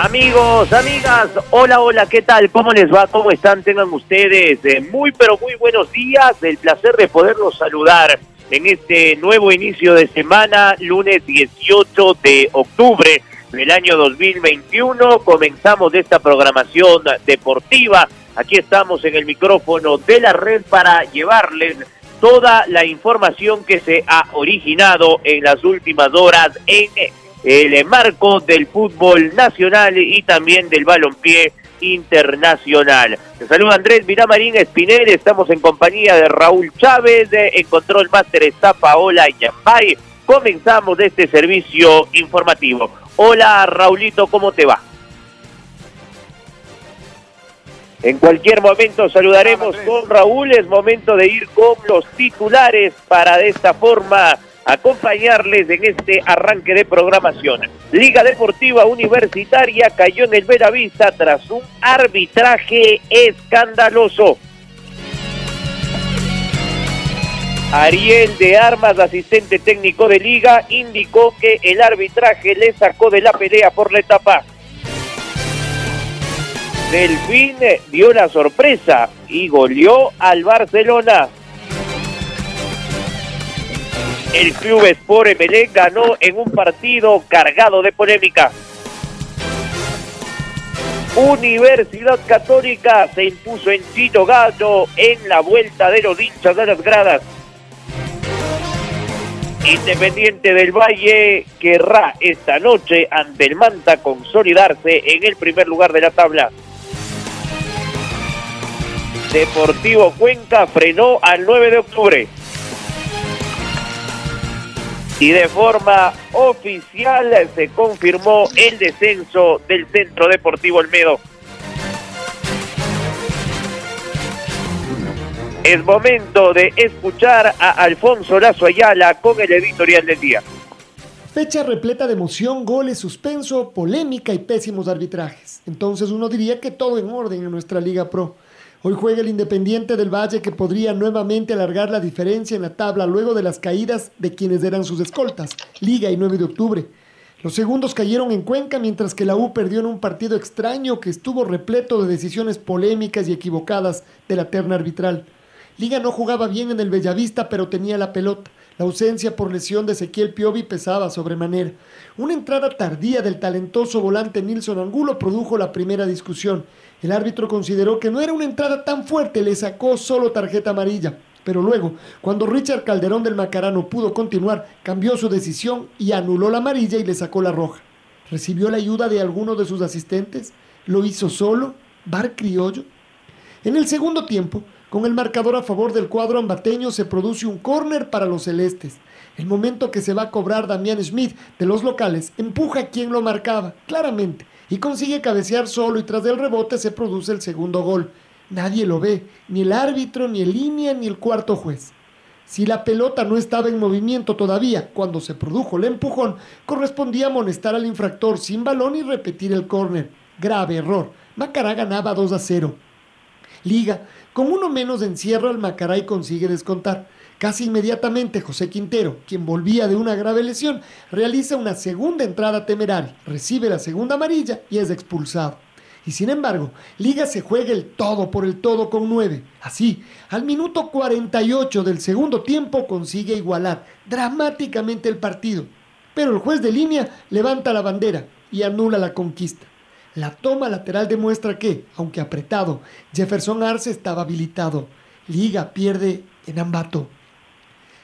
Amigos, amigas, hola, hola, ¿qué tal? ¿Cómo les va? ¿Cómo están? Tengan ustedes eh, muy, pero muy buenos días. El placer de poderlos saludar en este nuevo inicio de semana, lunes 18 de octubre del año 2021. Comenzamos esta programación deportiva. Aquí estamos en el micrófono de la red para llevarles toda la información que se ha originado en las últimas horas en el marco del fútbol nacional y también del balompié internacional. Te saluda Andrés Viramarín Espinel, estamos en compañía de Raúl Chávez, en Control Master está Paola Yambay. Comenzamos este servicio informativo. Hola Raulito, ¿cómo te va? En cualquier momento saludaremos con Raúl, es momento de ir con los titulares para de esta forma acompañarles en este arranque de programación. Liga Deportiva Universitaria cayó en el Veravista tras un arbitraje escandaloso. Ariel de Armas, asistente técnico de Liga, indicó que el arbitraje le sacó de la pelea por la etapa. Delfín dio la sorpresa y goleó al Barcelona. El club Sport Emelec ganó en un partido cargado de polémica. Universidad Católica se impuso en Chito Gallo en la vuelta de los hinchas de las gradas. Independiente del Valle querrá esta noche ante el Manta consolidarse en el primer lugar de la tabla. Deportivo Cuenca frenó al 9 de octubre y de forma oficial se confirmó el descenso del Centro Deportivo Olmedo. Es momento de escuchar a Alfonso Lazo Ayala con el editorial del día. Fecha repleta de emoción, goles, suspenso, polémica y pésimos arbitrajes. Entonces uno diría que todo en orden en nuestra Liga Pro. Hoy juega el Independiente del Valle que podría nuevamente alargar la diferencia en la tabla luego de las caídas de quienes eran sus escoltas, Liga y 9 de octubre. Los segundos cayeron en Cuenca mientras que la U perdió en un partido extraño que estuvo repleto de decisiones polémicas y equivocadas de la terna arbitral. Liga no jugaba bien en el Bellavista pero tenía la pelota. La ausencia por lesión de Ezequiel Piovi pesaba sobremanera. Una entrada tardía del talentoso volante Nilson Angulo produjo la primera discusión el árbitro consideró que no era una entrada tan fuerte, le sacó solo tarjeta amarilla. Pero luego, cuando Richard Calderón del Macarano pudo continuar, cambió su decisión y anuló la amarilla y le sacó la roja. ¿Recibió la ayuda de alguno de sus asistentes? ¿Lo hizo solo? ¿Bar criollo? En el segundo tiempo, con el marcador a favor del cuadro ambateño, se produce un córner para los celestes. El momento que se va a cobrar Damián Smith de los locales empuja a quien lo marcaba, claramente y consigue cabecear solo y tras del rebote se produce el segundo gol. Nadie lo ve, ni el árbitro, ni el línea, ni el cuarto juez. Si la pelota no estaba en movimiento todavía cuando se produjo el empujón, correspondía amonestar al infractor sin balón y repetir el córner. Grave error. Macará ganaba 2 a 0. Liga, con uno menos encierro, el Macará y consigue descontar. Casi inmediatamente José Quintero, quien volvía de una grave lesión, realiza una segunda entrada temeraria, recibe la segunda amarilla y es expulsado. Y sin embargo, Liga se juega el todo por el todo con 9. Así, al minuto 48 del segundo tiempo consigue igualar dramáticamente el partido. Pero el juez de línea levanta la bandera y anula la conquista. La toma lateral demuestra que, aunque apretado, Jefferson Arce estaba habilitado. Liga pierde en Ambato.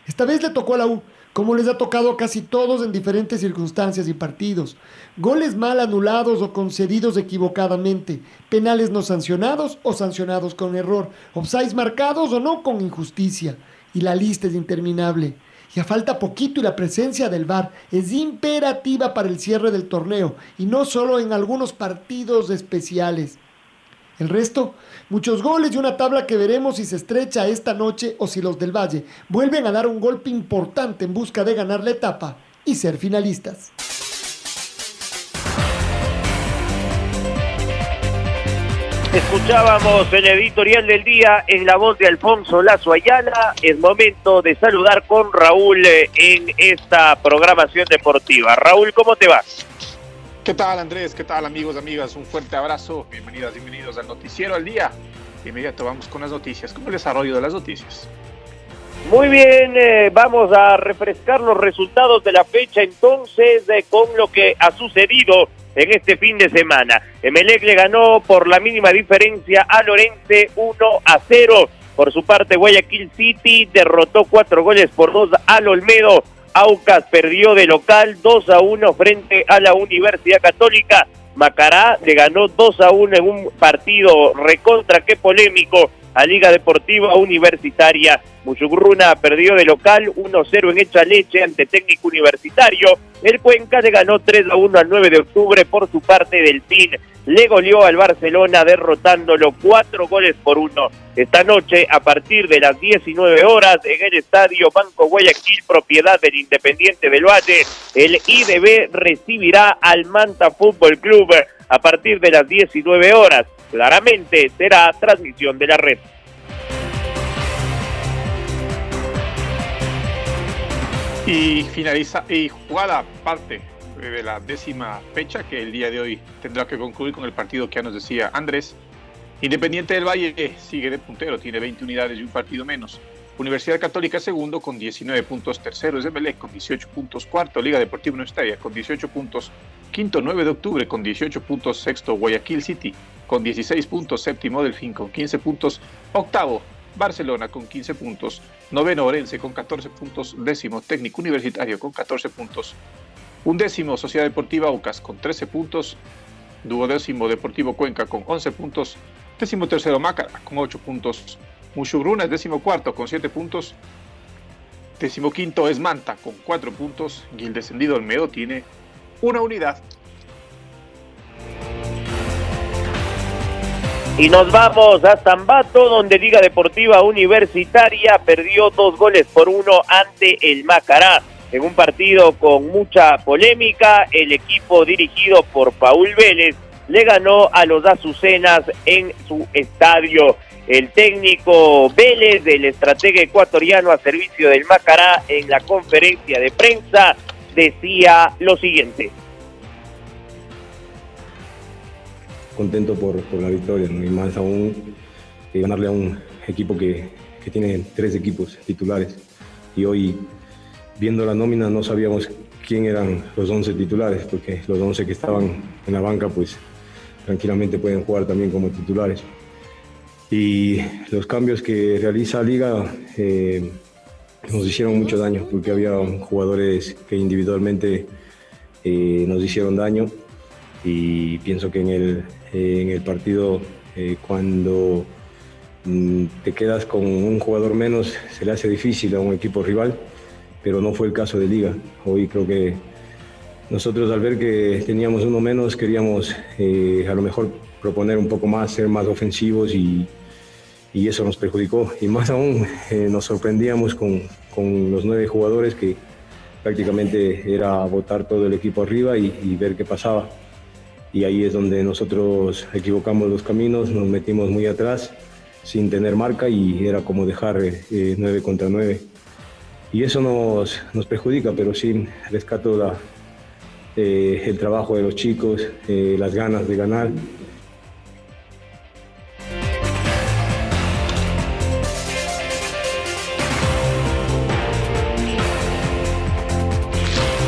Esta vez le tocó a la U, como les ha tocado a casi todos en diferentes circunstancias y partidos. Goles mal anulados o concedidos equivocadamente, penales no sancionados o sancionados con error, offsides marcados o no con injusticia. Y la lista es interminable. Ya falta poquito y la presencia del VAR es imperativa para el cierre del torneo y no solo en algunos partidos especiales. El resto, muchos goles y una tabla que veremos si se estrecha esta noche o si los del Valle vuelven a dar un golpe importante en busca de ganar la etapa y ser finalistas. Escuchábamos el editorial del día en la voz de Alfonso Lazo Ayala. Es momento de saludar con Raúl eh, en esta programación deportiva. Raúl, ¿cómo te va? ¿Qué tal Andrés? ¿Qué tal amigos, amigas? Un fuerte abrazo. Bienvenidas, bienvenidos al Noticiero al Día. De inmediato vamos con las noticias. ¿Cómo el desarrollo de las noticias? Muy bien, eh, vamos a refrescar los resultados de la fecha entonces eh, con lo que ha sucedido en este fin de semana. Emelec le ganó por la mínima diferencia a Lorense 1 a 0. Por su parte, Guayaquil City derrotó cuatro goles por dos al Olmedo. Aucas perdió de local 2 a 1 frente a la Universidad Católica. Macará le ganó 2 a 1 en un partido recontra que polémico a Liga Deportiva Universitaria. Muchugruna perdió de local 1-0 en Hecha Leche ante técnico universitario. El Cuenca le ganó 3 a 1 al 9 de octubre por su parte del TIN. Le goleó al Barcelona derrotándolo 4 goles por 1. Esta noche, a partir de las 19 horas, en el estadio Banco Guayaquil, propiedad del Independiente del Valle, el IDB recibirá al Manta Fútbol Club a partir de las 19 horas. Claramente será transmisión de la red. Y finaliza y jugada parte de la décima fecha que el día de hoy tendrá que concluir con el partido que ya nos decía Andrés. Independiente del Valle sigue de puntero, tiene 20 unidades y un partido menos. Universidad Católica segundo con 19 puntos, tercero es Emelec con 18 puntos, cuarto Liga Deportiva Universitaria con 18 puntos, quinto 9 de octubre con 18 puntos, sexto Guayaquil City con 16 puntos, séptimo Delfín con 15 puntos, octavo Barcelona con 15 puntos, noveno Orense con 14 puntos, décimo Técnico Universitario con 14 puntos, undécimo Sociedad Deportiva Aucas con 13 puntos, duodécimo Deportivo Cuenca con 11 puntos, décimo tercero Mácara con 8 puntos, Mushugruna es décimo cuarto con 7 puntos, décimo quinto es Manta con 4 puntos. Y el descendido Olmedo tiene una unidad. Y nos vamos a Zambato, donde Liga Deportiva Universitaria perdió dos goles por uno ante el Macará. En un partido con mucha polémica, el equipo dirigido por Paul Vélez le ganó a los Azucenas en su estadio. El técnico Vélez, del estratega ecuatoriano a servicio del Macará, en la conferencia de prensa, decía lo siguiente. contento por, la victoria, y más aún que ganarle a un equipo que, que, tiene tres equipos titulares. Y hoy, viendo la nómina, no sabíamos quién eran los 11 titulares, porque los 11 que estaban en la banca, pues tranquilamente pueden jugar también como titulares. Y los cambios que realiza Liga eh, nos hicieron mucho daño, porque había jugadores que individualmente eh, nos hicieron daño y pienso que en el, en el partido eh, cuando mm, te quedas con un jugador menos se le hace difícil a un equipo rival, pero no fue el caso de Liga. Hoy creo que nosotros al ver que teníamos uno menos queríamos eh, a lo mejor proponer un poco más, ser más ofensivos y, y eso nos perjudicó. Y más aún eh, nos sorprendíamos con, con, los nueve jugadores que prácticamente era botar todo el equipo arriba y, ver qué pasaba y ahí es donde nosotros equivocamos los caminos, nos metimos muy atrás sin tener marca y era como dejar eh, 9 contra 9. Y eso nos, nos perjudica, pero sí rescato eh, el trabajo de los chicos, eh, las ganas de ganar.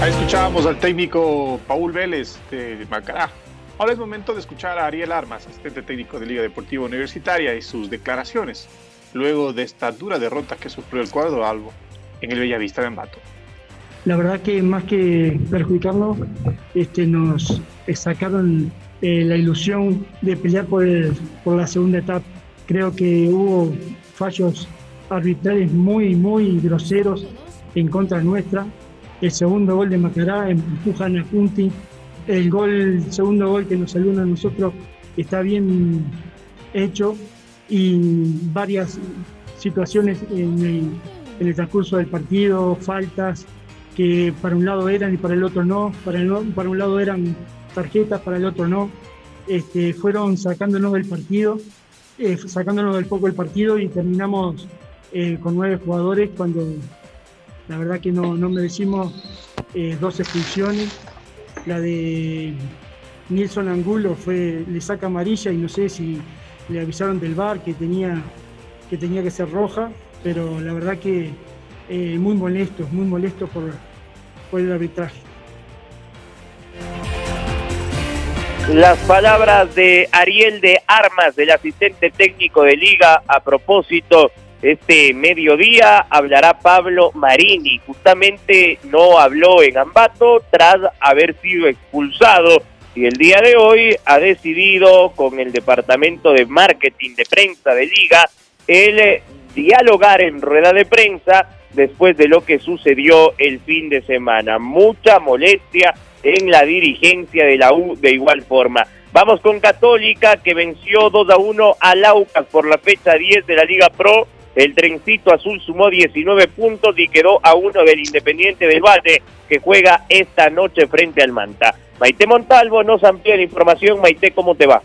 Ahí escuchábamos al técnico Paul Vélez de Macará. Ahora es momento de escuchar a Ariel Armas, asistente técnico de Liga Deportiva Universitaria, y sus declaraciones luego de esta dura derrota que sufrió el cuadro Albo en el Bellavista de Ambato. La verdad que más que perjudicarnos, este, nos sacaron eh, la ilusión de pelear por, por la segunda etapa. Creo que hubo fallos arbitrales muy, muy groseros en contra nuestra. El segundo gol de Macará empujan a Punti. El gol, el segundo gol que nos salió a nosotros está bien hecho y varias situaciones en el, en el transcurso del partido, faltas que para un lado eran y para el otro no, para, el, para un lado eran tarjetas, para el otro no, este, fueron sacándonos del partido, eh, sacándonos del poco del partido y terminamos eh, con nueve jugadores cuando la verdad que no, no merecimos eh, dos expulsiones. La de Nilson Angulo fue, le saca amarilla y no sé si le avisaron del bar que tenía que, tenía que ser roja, pero la verdad que eh, muy molesto, muy molesto por, por el arbitraje. Las palabras de Ariel de Armas, del asistente técnico de Liga, a propósito, este mediodía hablará Pablo Marini. Justamente no habló en Ambato tras haber sido expulsado y el día de hoy ha decidido con el departamento de marketing de prensa de Liga el dialogar en rueda de prensa después de lo que sucedió el fin de semana. Mucha molestia en la dirigencia de la U de igual forma. Vamos con Católica que venció 2 a 1 a Laucas por la fecha 10 de la Liga Pro. El trencito azul sumó 19 puntos y quedó a uno del Independiente del Valle que juega esta noche frente al Manta. Maite Montalvo nos amplía la información. Maite, ¿cómo te va?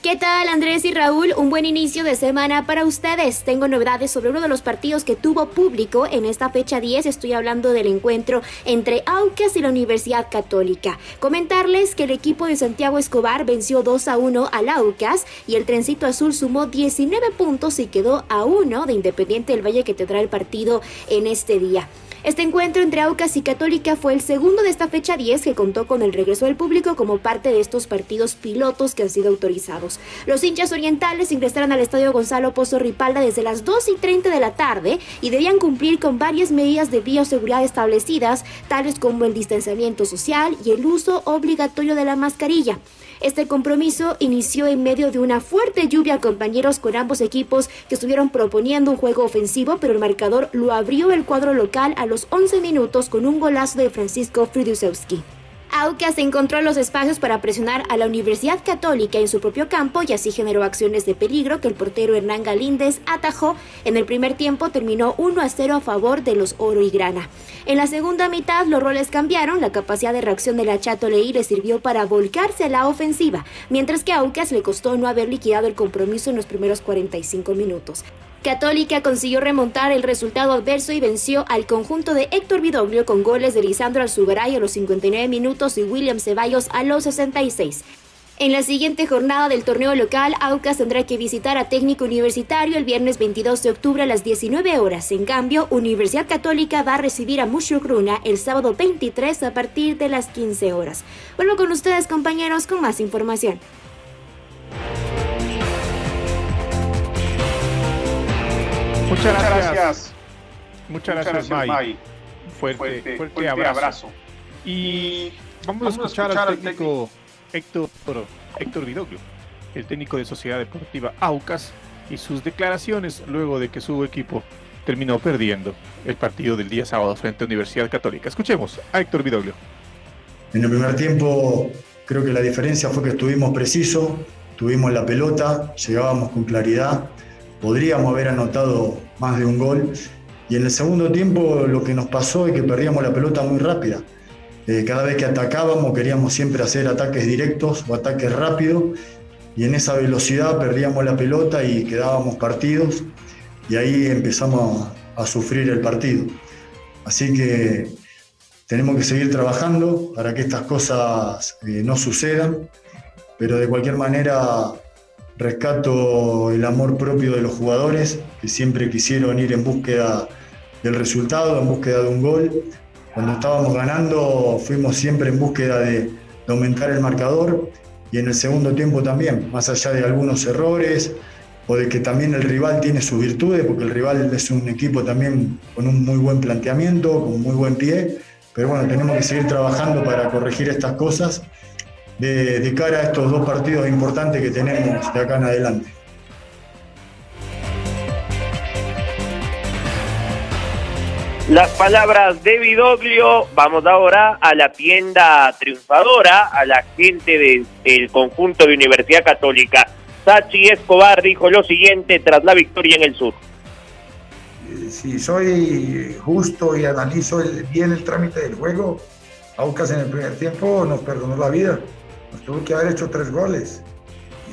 ¿Qué tal Andrés y Raúl? Un buen inicio de semana para ustedes. Tengo novedades sobre uno de los partidos que tuvo público en esta fecha 10. Estoy hablando del encuentro entre Aucas y la Universidad Católica. Comentarles que el equipo de Santiago Escobar venció 2 a 1 al Aucas y el Trencito Azul sumó 19 puntos y quedó a 1 de Independiente del Valle que tendrá el partido en este día. Este encuentro entre Aucas y Católica fue el segundo de esta fecha 10 que contó con el regreso del público como parte de estos partidos pilotos que han sido autorizados. Los hinchas orientales ingresaron al estadio Gonzalo Pozo Ripalda desde las 2 y 30 de la tarde y debían cumplir con varias medidas de bioseguridad establecidas, tales como el distanciamiento social y el uso obligatorio de la mascarilla. Este compromiso inició en medio de una fuerte lluvia, compañeros con ambos equipos que estuvieron proponiendo un juego ofensivo, pero el marcador lo abrió el cuadro local a los 11 minutos con un golazo de Francisco Fridiusewski. Aucas encontró los espacios para presionar a la Universidad Católica en su propio campo y así generó acciones de peligro que el portero Hernán Galíndez atajó. En el primer tiempo terminó 1 a 0 a favor de los Oro y Grana. En la segunda mitad los roles cambiaron, la capacidad de reacción de la Chato Leí le sirvió para volcarse a la ofensiva, mientras que a Aucas le costó no haber liquidado el compromiso en los primeros 45 minutos. Católica consiguió remontar el resultado adverso y venció al conjunto de Héctor Vidoglio con goles de Lisandro Alzugaray a los 59 minutos y William Ceballos a los 66. En la siguiente jornada del torneo local, Aucas tendrá que visitar a Técnico Universitario el viernes 22 de octubre a las 19 horas. En cambio, Universidad Católica va a recibir a Mushugruna el sábado 23 a partir de las 15 horas. Vuelvo con ustedes, compañeros, con más información. Muchas gracias. Muchas gracias, May. Fuerte, fuerte, abrazo. Y vamos, a escuchar, al técnico, Héctor, Héctor Vidoglio, el técnico de Sociedad Deportiva Aucas, y sus declaraciones luego de que su equipo terminó perdiendo el partido del día sábado frente a Universidad Católica. Escuchemos a Héctor Vidoglio. En el primer tiempo creo que la diferencia fue que estuvimos precisos, tuvimos la pelota, llegábamos con claridad podríamos haber anotado más de un gol. Y en el segundo tiempo lo que nos pasó es que perdíamos la pelota muy rápida. Eh, cada vez que atacábamos queríamos siempre hacer ataques directos o ataques rápidos y en esa velocidad perdíamos la pelota y quedábamos partidos y ahí empezamos a, sufrir el partido. Así que tenemos que seguir trabajando para que estas cosas eh, no sucedan, pero de cualquier manera Rescato el amor propio de los jugadores que siempre quisieron ir en búsqueda del resultado, en búsqueda de un gol. Cuando estábamos ganando fuimos siempre en búsqueda de, aumentar el marcador. Y en el segundo tiempo también, más allá de algunos errores o de que también el rival tiene sus virtudes, porque el rival es un equipo también con un muy buen planteamiento, con muy buen pie, pero bueno, tenemos que seguir trabajando para corregir estas cosas de, de cara a estos dos partidos importantes que tenemos de acá en adelante. Las palabras de Vidoglio, vamos ahora a la tienda triunfadora, a la gente del conjunto de Universidad Católica. Sachi Escobar dijo lo siguiente tras la victoria en el sur. Eh, si soy justo y analizo bien el trámite del juego, Aucas en el primer tiempo nos perdonó la vida. Nos tuvo que haber hecho tres goles.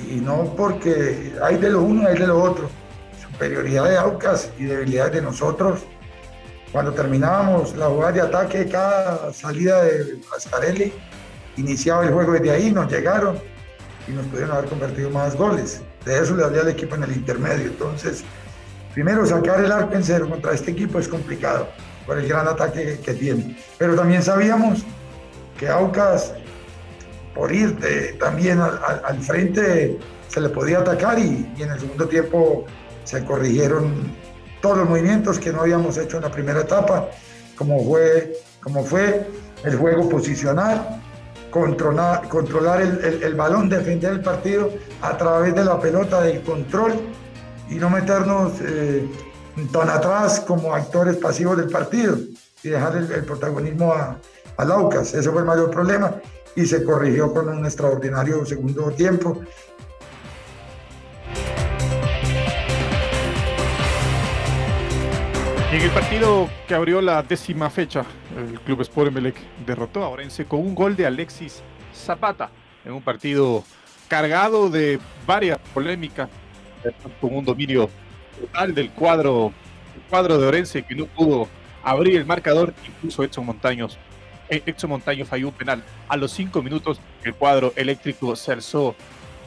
Y no porque hay de lo uno, hay de lo otro. Superioridad de Aucas y debilidad de nosotros cuando terminábamos la jugada de ataque, cada salida de Ascarelli, iniciaba el juego desde ahí, nos llegaron y nos pudieron haber convertido más goles. De eso le hablé al equipo en el intermedio. Entonces, primero sacar el arco en cero contra este equipo es complicado por el gran ataque que tiene. Pero también sabíamos que Aucas, por ir también al, frente, se le podía atacar y, en el segundo tiempo se corrigieron todos los movimientos que no habíamos hecho en la primera etapa, como fue, como fue el juego posicional, controlar, controlar el, balón, defender el partido a través de la pelota, del control y no meternos eh, tan atrás como actores pasivos del partido y dejar el, protagonismo a, a Laucas. Ese fue el mayor problema y se corrigió con un extraordinario segundo tiempo en el partido que abrió la décima fecha, el Club Sport Emelec derrotó a Orense con un gol de Alexis Zapata en un partido cargado de varias polémicas, con un dominio total del cuadro, cuadro de Orense que no pudo abrir el marcador, incluso Edson Montaños. Edson Montaño falló un penal a los cinco minutos. El cuadro eléctrico se alzó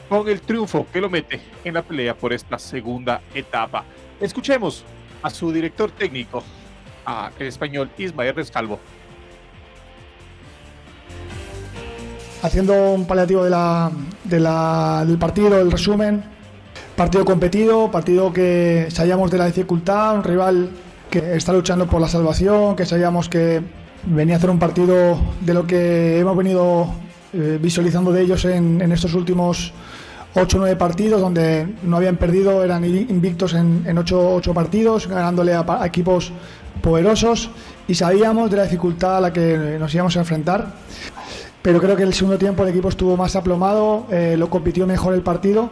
con el triunfo que lo mete en la pelea por esta segunda etapa. Escuchemos a su director técnico, a el español Ismael Rescalvo. Haciendo un paliativo del partido, el resumen, partido competido, partido que sabíamos de la dificultad, un rival que está luchando por la salvación, que sabíamos que venía a hacer un partido de lo que hemos venido eh, visualizando de ellos en, en estos últimos 8 o 9 partidos donde no habían perdido, eran invictos en, en 8, partidos, ganándole a, equipos poderosos y sabíamos de la dificultad a la que nos íbamos a enfrentar. Pero creo que el segundo tiempo el equipo estuvo más aplomado, eh, lo compitió mejor el partido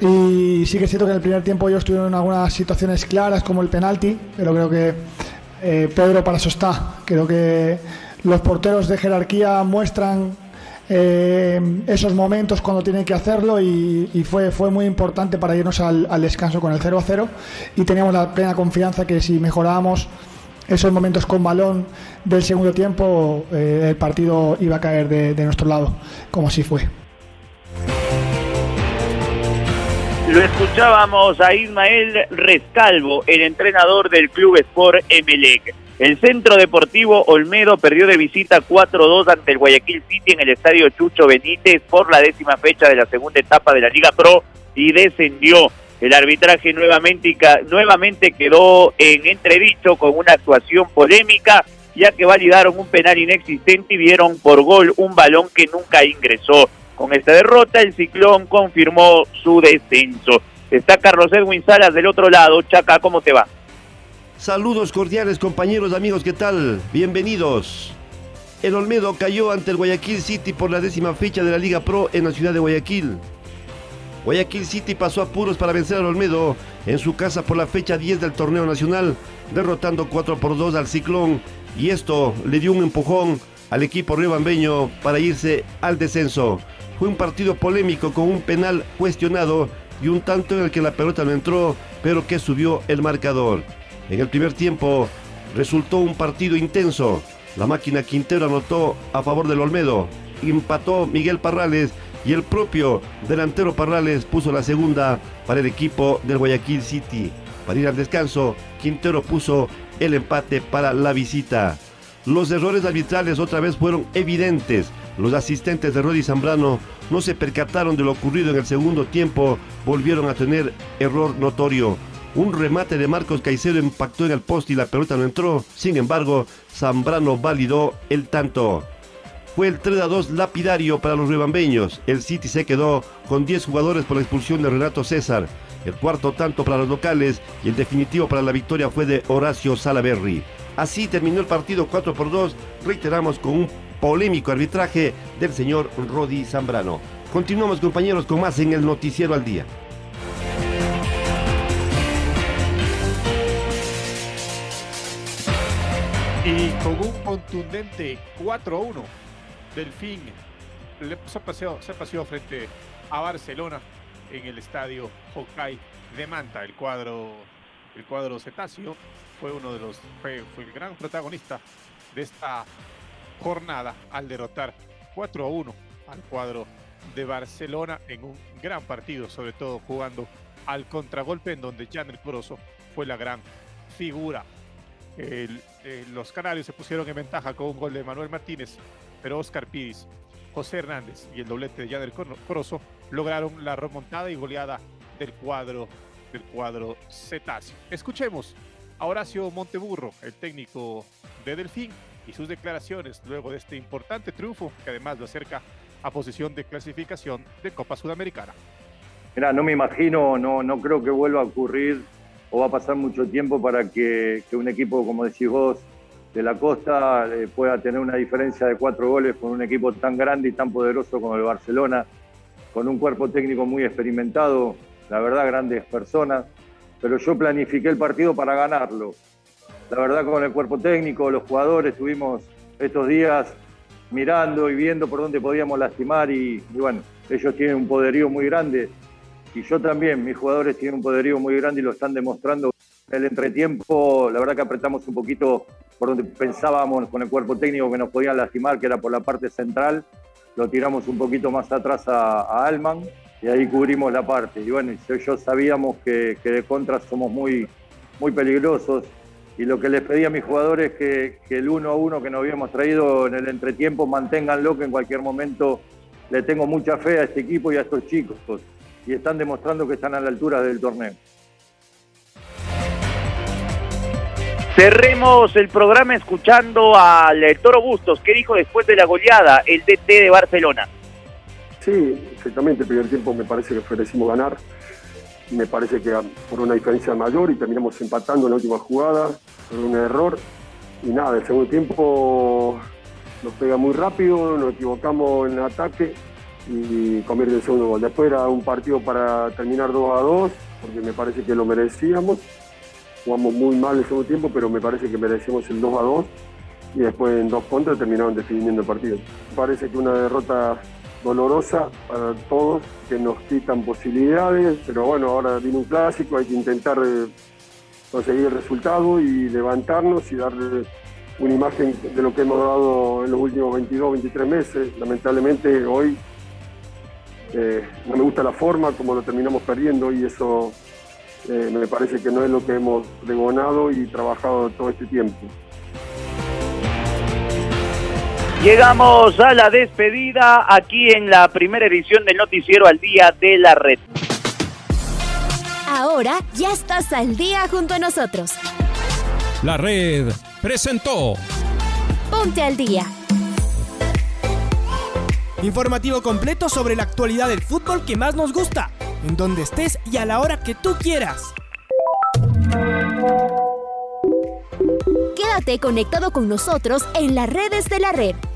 y sí que es cierto que en el primer tiempo ellos tuvieron algunas situaciones claras como el penalti, pero creo que eh, Pedro para eso está. Creo que los porteros de jerarquía muestran eh, esos momentos cuando tienen que hacerlo y, fue, fue muy importante para irnos al, descanso con el 0 a 0 y teníamos la plena confianza que si mejorábamos esos momentos con balón del segundo tiempo eh, el partido iba a caer de, nuestro lado, como así fue. Lo escuchábamos a Ismael Rescalvo, el entrenador del Club Sport Emelec. El Centro Deportivo Olmedo perdió de visita 4-2 ante el Guayaquil City en el Estadio Chucho Benítez por la décima fecha de la segunda etapa de la Liga Pro y descendió. El arbitraje nuevamente, nuevamente quedó en entredicho con una actuación polémica, ya que validaron un penal inexistente y vieron por gol un balón que nunca ingresó. Con esta derrota, el Ciclón confirmó su descenso. Está Carlos Edwin Salas del otro lado. Chaca, ¿cómo te va? Saludos cordiales compañeros, amigos, ¿qué tal? Bienvenidos. El Olmedo cayó ante el Guayaquil City por la décima fecha de la Liga Pro en la ciudad de Guayaquil. Guayaquil City pasó a puros para vencer al Olmedo en su casa por la fecha 10 del torneo nacional, derrotando 4 por 2 al Ciclón y esto le dio un empujón al equipo riobambeño para irse al descenso. Fue un partido polémico con un penal cuestionado y un tanto en el que la pelota no entró, pero que subió el marcador. En el primer tiempo resultó un partido intenso. La máquina Quintero anotó a favor del Olmedo. Empató Miguel Parrales y el propio delantero Parrales puso la segunda para el equipo del Guayaquil City. Para ir al descanso, Quintero puso el empate para la visita. Los errores arbitrales otra vez fueron evidentes. Los asistentes de Rodi Zambrano no se percataron de lo ocurrido en el segundo tiempo, volvieron a tener error notorio. Un remate de Marcos Caicedo impactó en el poste y la pelota no entró. Sin embargo, Zambrano validó el tanto. Fue el 3 a 2 lapidario para los rebambeños. El City se quedó con 10 jugadores por la expulsión de Renato César. El cuarto tanto para los locales y el definitivo para la victoria fue de Horacio Salaberry. Así terminó el partido 4 por 2. Reiteramos con un polémico arbitraje del señor Rodi Zambrano. Continuamos compañeros con más en el Noticiero al Día. Y con un contundente 4-1, Delfín se paseó, se paseó frente a Barcelona en el estadio Hokkaido de Manta. El cuadro, el cuadro cetáceo fue uno de los, fue, fue el gran protagonista de esta jornada al derrotar 4 a 1 al cuadro de Barcelona en un gran partido, sobre todo jugando al contragolpe en donde Janel Corozo fue la gran figura. Eh, los canarios se pusieron en ventaja con un gol de Manuel Martínez, pero Oscar Pidis, José Hernández y el doblete de Janel Corozo lograron la remontada y goleada del cuadro del cuadro cetáceo. Escuchemos a Horacio Monteburro, el técnico de Delfín, y sus declaraciones luego de este importante triunfo que además lo acerca a posición de clasificación de Copa Sudamericana. Mira, no me imagino, no, no creo que vuelva a ocurrir o va a pasar mucho tiempo para que, un equipo, como decís vos, de la costa eh, pueda tener una diferencia de cuatro goles con un equipo tan grande y tan poderoso como el Barcelona, con un cuerpo técnico muy experimentado, la verdad, grandes personas, pero yo planifiqué el partido para ganarlo la verdad con el cuerpo técnico, los jugadores, estuvimos estos días mirando y viendo por dónde podíamos lastimar y, bueno, ellos tienen un poderío muy grande y yo también, mis jugadores tienen un poderío muy grande y lo están demostrando. En el entretiempo, la verdad que apretamos un poquito por donde pensábamos con el cuerpo técnico que nos podían lastimar, que era por la parte central, lo tiramos un poquito más atrás a, Alman y ahí cubrimos la parte. Y bueno, ellos sabíamos que, que de contra somos muy, muy peligrosos, y lo que les pedí a mis jugadores es que, el uno a uno que nos habíamos traído en el entretiempo manténganlo, que en cualquier momento le tengo mucha fe a este equipo y a estos chicos y están demostrando que están a la altura del torneo. Cerremos el programa escuchando al Toro Bustos, que dijo después de la goleada el DT de Barcelona. Sí, exactamente, el primer tiempo me parece que ofrecimos ganar me parece que por una diferencia mayor y terminamos empatando en la última jugada por un error. Y nada, el segundo tiempo nos pega muy rápido, nos equivocamos en el ataque y convierte el segundo gol. Después era un partido para terminar 2 a 2, porque me parece que lo merecíamos. Jugamos muy mal el segundo tiempo, pero me parece que merecíamos el 2 a 2 y después en dos contras terminaron definiendo el partido. Parece que una derrota dolorosa para todos, que nos quitan posibilidades, pero bueno, ahora viene un clásico, hay que intentar eh, conseguir el resultado y levantarnos y darle una imagen de lo que hemos dado en los últimos 22, 23 meses. Lamentablemente hoy eh, no me gusta la forma como lo terminamos perdiendo y eso eh, me parece que no es lo que hemos pregonado y trabajado todo este tiempo. Llegamos a la despedida aquí en la primera edición del Noticiero al Día de la Red. Ahora ya estás al día junto a nosotros. La red presentó. Ponte al día. Informativo completo sobre la actualidad del fútbol que más nos gusta, en donde estés y a la hora que tú quieras. Quédate conectado con nosotros en las redes de la red.